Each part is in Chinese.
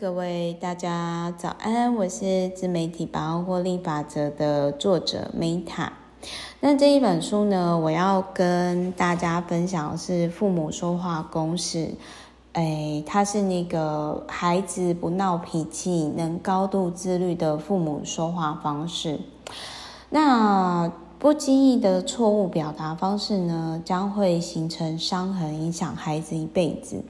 各位大家早安，我是自媒体百万获利法则的作者 Meta。那这一本书呢，我要跟大家分享是父母说话公式。哎，它是那个孩子不闹脾气，能高度自律的父母说话方式。那不经意的错误表达方式呢，将会形成伤痕，影响孩子一辈子。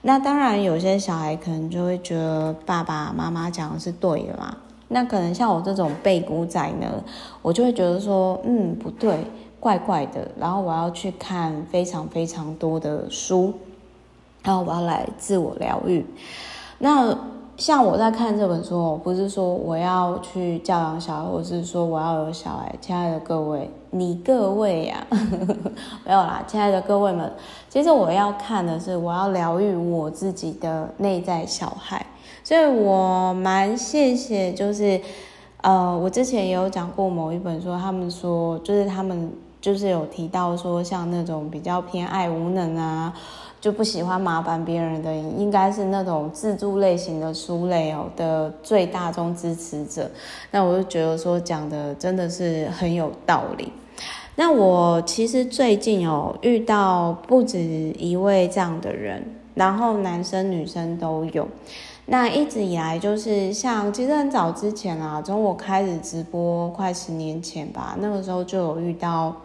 那当然，有些小孩可能就会觉得爸爸妈妈讲的是对的嘛。那可能像我这种背骨仔呢，我就会觉得说，嗯，不对，怪怪的。然后我要去看非常非常多的书，然后我要来自我疗愈。那像我在看这本书，我不是说我要去教养小孩，或是说我要有小孩。亲爱的各位，你各位呀、啊，没有啦，亲爱的各位们，其实我要看的是，我要疗愈我自己的内在小孩。所以我蛮谢谢，就是呃，我之前也有讲过某一本书，他们说就是他们就是有提到说，像那种比较偏爱无能啊。就不喜欢麻烦别人的，应该是那种自助类型的书类哦的最大宗支持者。那我就觉得说讲的真的是很有道理。那我其实最近哦遇到不止一位这样的人，然后男生女生都有。那一直以来就是像其实很早之前啊，从我开始直播快十年前吧，那个时候就有遇到，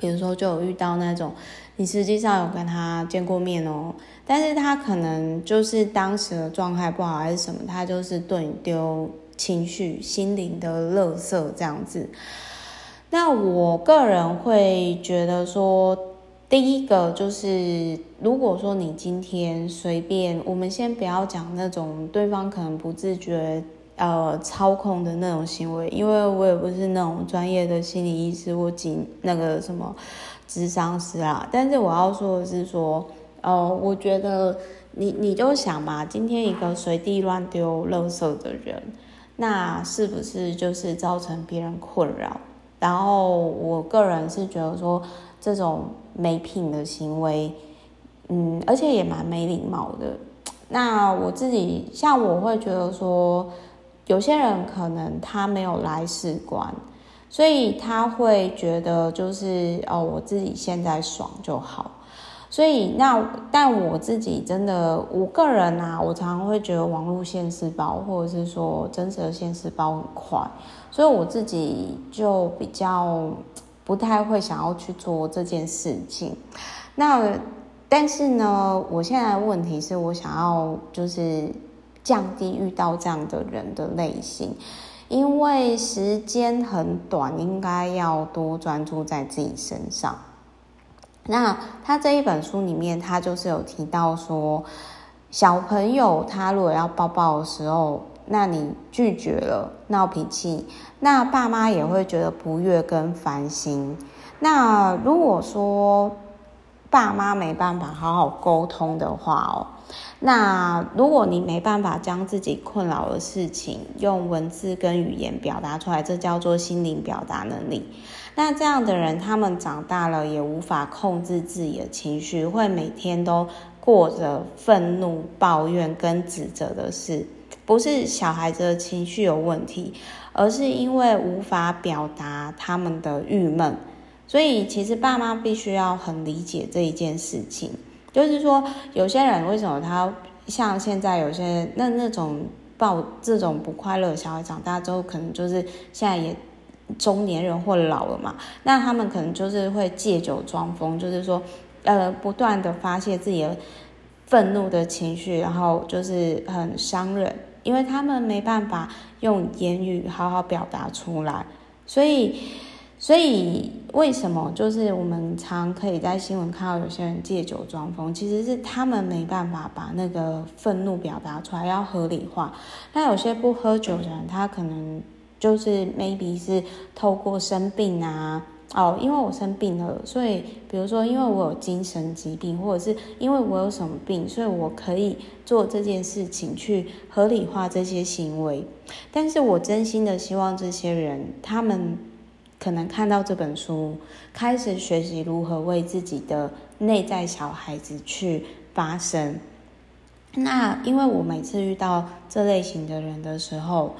比如说就有遇到那种。你实际上有跟他见过面哦，但是他可能就是当时的状态不好还是什么，他就是对你丢情绪、心灵的垃圾这样子。那我个人会觉得说，第一个就是，如果说你今天随便，我们先不要讲那种对方可能不自觉呃操控的那种行为，因为我也不是那种专业的心理医师或仅那个什么。咨商师啊，但是我要说的是说，哦，我觉得你你就想嘛，今天一个随地乱丢垃圾的人，那是不是就是造成别人困扰？然后我个人是觉得说，这种没品的行为，嗯，而且也蛮没礼貌的。那我自己像我会觉得说，有些人可能他没有来世观。所以他会觉得就是哦，我自己现在爽就好。所以那但我自己真的，我个人啊，我常常会觉得网络现世包或者是说真实的现世包很快，所以我自己就比较不太会想要去做这件事情。那但是呢，我现在的问题是我想要就是降低遇到这样的人的类型。因为时间很短，应该要多专注在自己身上。那他这一本书里面，他就是有提到说，小朋友他如果要抱抱的时候，那你拒绝了，闹脾气，那爸妈也会觉得不悦跟烦心。那如果说爸妈没办法好好沟通的话哦。那如果你没办法将自己困扰的事情用文字跟语言表达出来，这叫做心灵表达能力。那这样的人，他们长大了也无法控制自己的情绪，会每天都过着愤怒、抱怨跟指责的事。不是小孩子的情绪有问题，而是因为无法表达他们的郁闷。所以，其实爸妈必须要很理解这一件事情。就是说，有些人为什么他像现在有些那那种抱这种不快乐小孩长大之后，可能就是现在也中年人或老了嘛，那他们可能就是会借酒装疯，就是说呃不断的发泄自己的愤怒的情绪，然后就是很伤人，因为他们没办法用言语好好表达出来，所以。所以，为什么就是我们常可以在新闻看到有些人借酒装疯，其实是他们没办法把那个愤怒表达出来，要合理化。那有些不喝酒的人，他可能就是 maybe 是透过生病啊，哦，因为我生病了，所以比如说因为我有精神疾病，或者是因为我有什么病，所以我可以做这件事情去合理化这些行为。但是我真心的希望这些人，他们。可能看到这本书，开始学习如何为自己的内在小孩子去发声。那因为我每次遇到这类型的人的时候，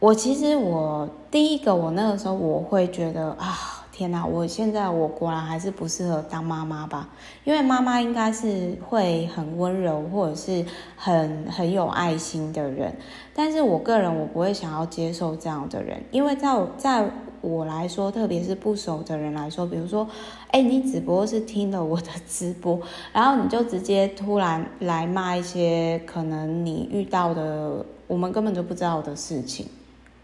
我其实我第一个我那个时候我会觉得啊。天哪！我现在我果然还是不适合当妈妈吧？因为妈妈应该是会很温柔或者是很很有爱心的人，但是我个人我不会想要接受这样的人，因为在在我来说，特别是不熟的人来说，比如说，哎，你只不过是听了我的直播，然后你就直接突然来骂一些可能你遇到的我们根本就不知道的事情，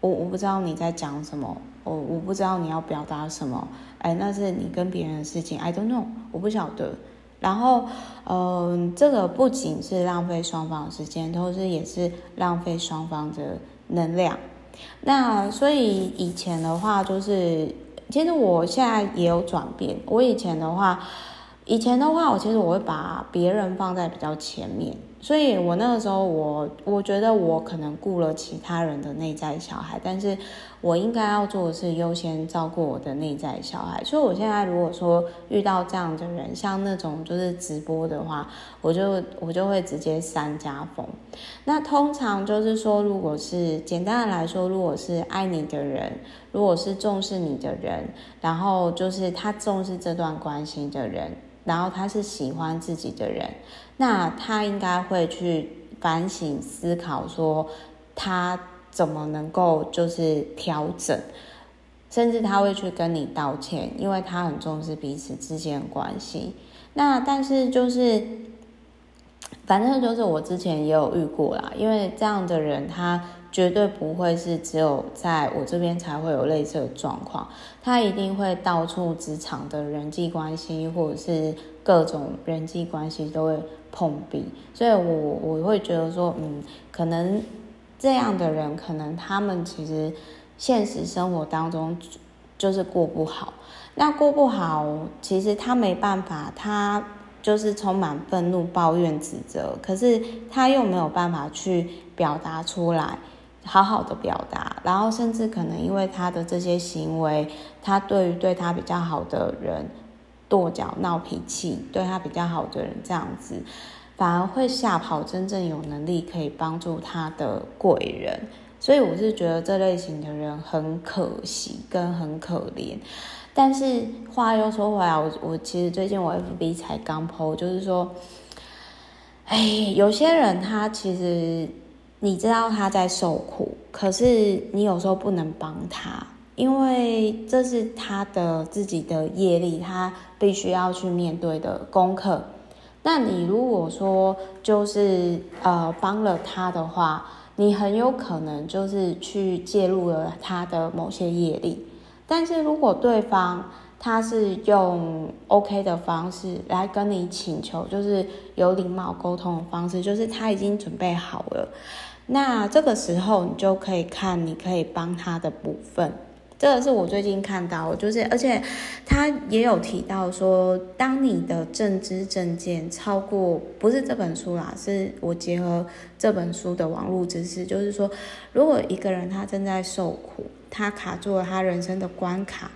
我我不知道你在讲什么。我我不知道你要表达什么，哎，那是你跟别人的事情，I don't know，我不晓得。然后，嗯、这个不仅是浪费双方的时间，同时也是浪费双方的能量。那所以以前的话，就是其实我现在也有转变。我以前的话，以前的话，我其实我会把别人放在比较前面。所以我那个时候我，我觉得我可能顾了其他人的内在小孩，但是我应该要做的是优先照顾我的内在小孩。所以我现在如果说遇到这样的人，像那种就是直播的话，我就我就会直接删加封。那通常就是说，如果是简单的来说，如果是爱你的人，如果是重视你的人，然后就是他重视这段关系的人。然后他是喜欢自己的人，那他应该会去反省思考，说他怎么能够就是调整，甚至他会去跟你道歉，因为他很重视彼此之间的关系。那但是就是，反正就是我之前也有遇过啦，因为这样的人他。绝对不会是只有在我这边才会有类似的状况，他一定会到处职场的人际关系或者是各种人际关系都会碰壁，所以我我会觉得说，嗯，可能这样的人，可能他们其实现实生活当中就是过不好，那过不好，其实他没办法，他就是充满愤怒、抱怨、指责，可是他又没有办法去表达出来。好好的表达，然后甚至可能因为他的这些行为，他对于对他比较好的人跺脚闹脾气，对他比较好的人这样子，反而会吓跑真正有能力可以帮助他的贵人。所以我是觉得这类型的人很可惜跟很可怜。但是话又说回来，我我其实最近我 FB 才刚 po，就是说，哎，有些人他其实。你知道他在受苦，可是你有时候不能帮他，因为这是他的自己的业力，他必须要去面对的功课。那你如果说就是呃帮了他的话，你很有可能就是去介入了他的某些业力。但是如果对方他是用 OK 的方式来跟你请求，就是有礼貌沟通的方式，就是他已经准备好了。那这个时候，你就可以看，你可以帮他的部分。这个是我最近看到，就是而且他也有提到说，当你的正知正见超过，不是这本书啦，是我结合这本书的网络知识，就是说，如果一个人他正在受苦，他卡住了他人生的关卡，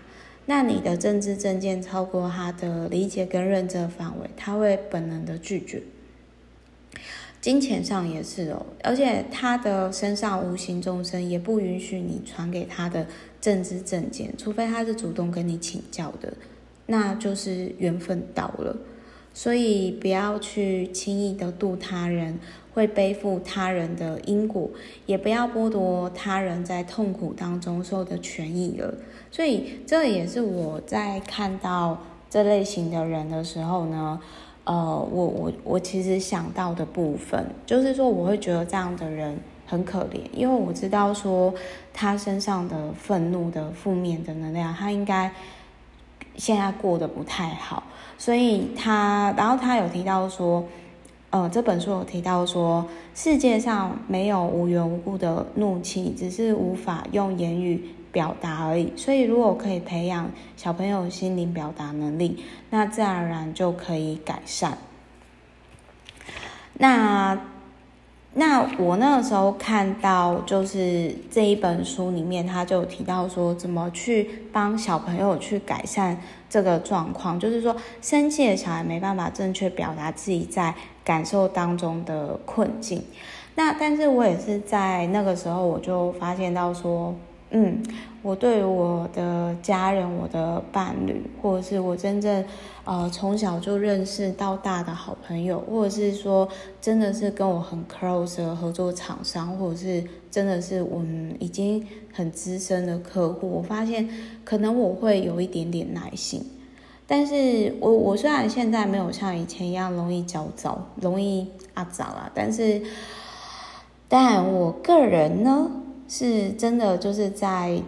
那你的正知正见超过他的理解跟认知范围，他会本能的拒绝。金钱上也是哦，而且他的身上无形众生也不允许你传给他的正知正见，除非他是主动跟你请教的，那就是缘分到了。所以不要去轻易的度他人，会背负他人的因果，也不要剥夺他人在痛苦当中受的权益了。所以这也是我在看到这类型的人的时候呢。呃，我我我其实想到的部分，就是说我会觉得这样的人很可怜，因为我知道说他身上的愤怒的负面的能量，他应该现在过得不太好，所以他，然后他有提到说，呃，这本书有提到说，世界上没有无缘无故的怒气，只是无法用言语。表达而已，所以如果可以培养小朋友心灵表达能力，那自然而然就可以改善。那那我那个时候看到，就是这一本书里面，他就提到说，怎么去帮小朋友去改善这个状况，就是说，生气的小孩没办法正确表达自己在感受当中的困境。那但是我也是在那个时候，我就发现到说。嗯，我对我的家人、我的伴侣，或者是我真正呃从小就认识到大的好朋友，或者是说真的是跟我很 close 的合作厂商，或者是真的是我们已经很资深的客户，我发现可能我会有一点点耐心，但是我我虽然现在没有像以前一样容易焦躁、容易阿杂啦，但是但我个人呢。是真的，就是在，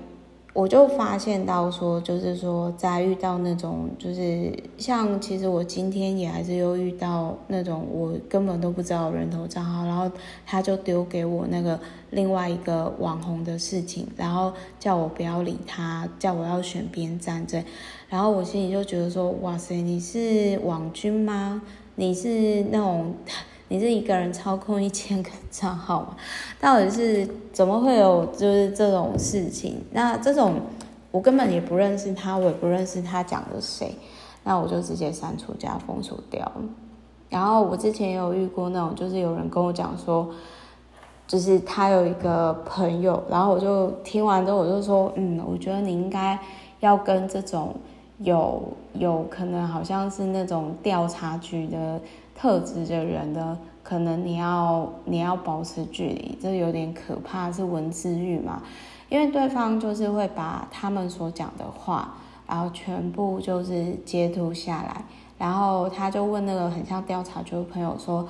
我就发现到说，就是说，在遇到那种，就是像，其实我今天也还是又遇到那种我根本都不知道人头账号，然后他就丢给我那个另外一个网红的事情，然后叫我不要理他，叫我要选边站这，然后我心里就觉得说，哇塞，你是网军吗？你是那种？你是一个人操控一千个账号吗？到底是怎么会有就是这种事情？那这种我根本也不认识他，我也不认识他讲的谁，那我就直接删除加封锁掉。然后我之前也有遇过那种，就是有人跟我讲说，就是他有一个朋友，然后我就听完之后我就说，嗯，我觉得你应该要跟这种有有可能好像是那种调查局的。特质的人呢，可能你要你要保持距离，这有点可怕，是文字狱嘛？因为对方就是会把他们所讲的话，然后全部就是截图下来，然后他就问那个很像调查局的朋友说：“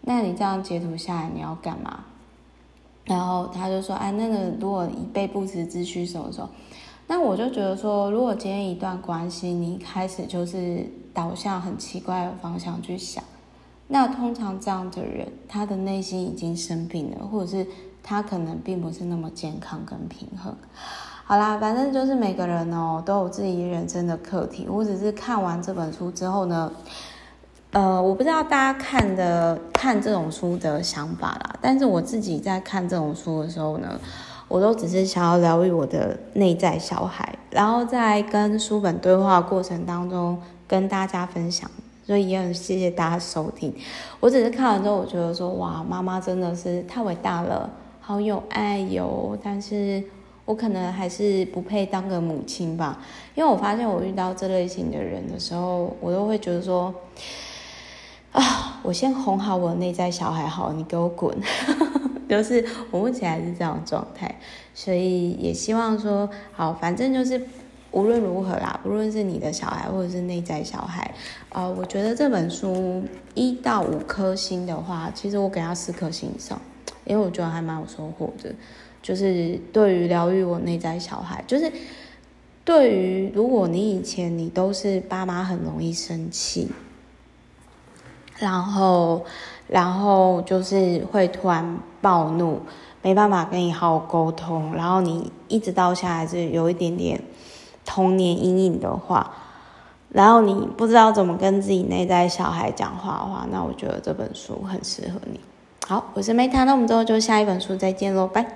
那你这样截图下来你要干嘛？”然后他就说：“哎，那个如果以备不时之需什么时候？”那我就觉得说，如果今天一段关系你开始就是导向很奇怪的方向去想。那通常这样的人，他的内心已经生病了，或者是他可能并不是那么健康跟平衡。好啦，反正就是每个人哦都有自己人生的课题。我只是看完这本书之后呢，呃，我不知道大家看的看这种书的想法啦，但是我自己在看这种书的时候呢，我都只是想要疗愈我的内在小孩，然后在跟书本对话过程当中跟大家分享。所以也很谢谢大家收听。我只是看完之后，我觉得说，哇，妈妈真的是太伟大了，好有爱哟。但是我可能还是不配当个母亲吧，因为我发现我遇到这类型的人的时候，我都会觉得说，啊，我先哄好我内在小孩，好，你给我滚。就是我目前还是这样状态，所以也希望说，好，反正就是。无论如何啦，无论是你的小孩或者是内在小孩，呃，我觉得这本书一到五颗星的话，其实我给他四颗星以上，因为我觉得还蛮有收获的。就是对于疗愈我内在小孩，就是对于如果你以前你都是爸妈很容易生气，然后然后就是会突然暴怒，没办法跟你好好沟通，然后你一直到现在是有一点点。童年阴影的话，然后你不知道怎么跟自己内在小孩讲话的话，那我觉得这本书很适合你。好，我是 Meta，那我们之后就下一本书再见喽，拜。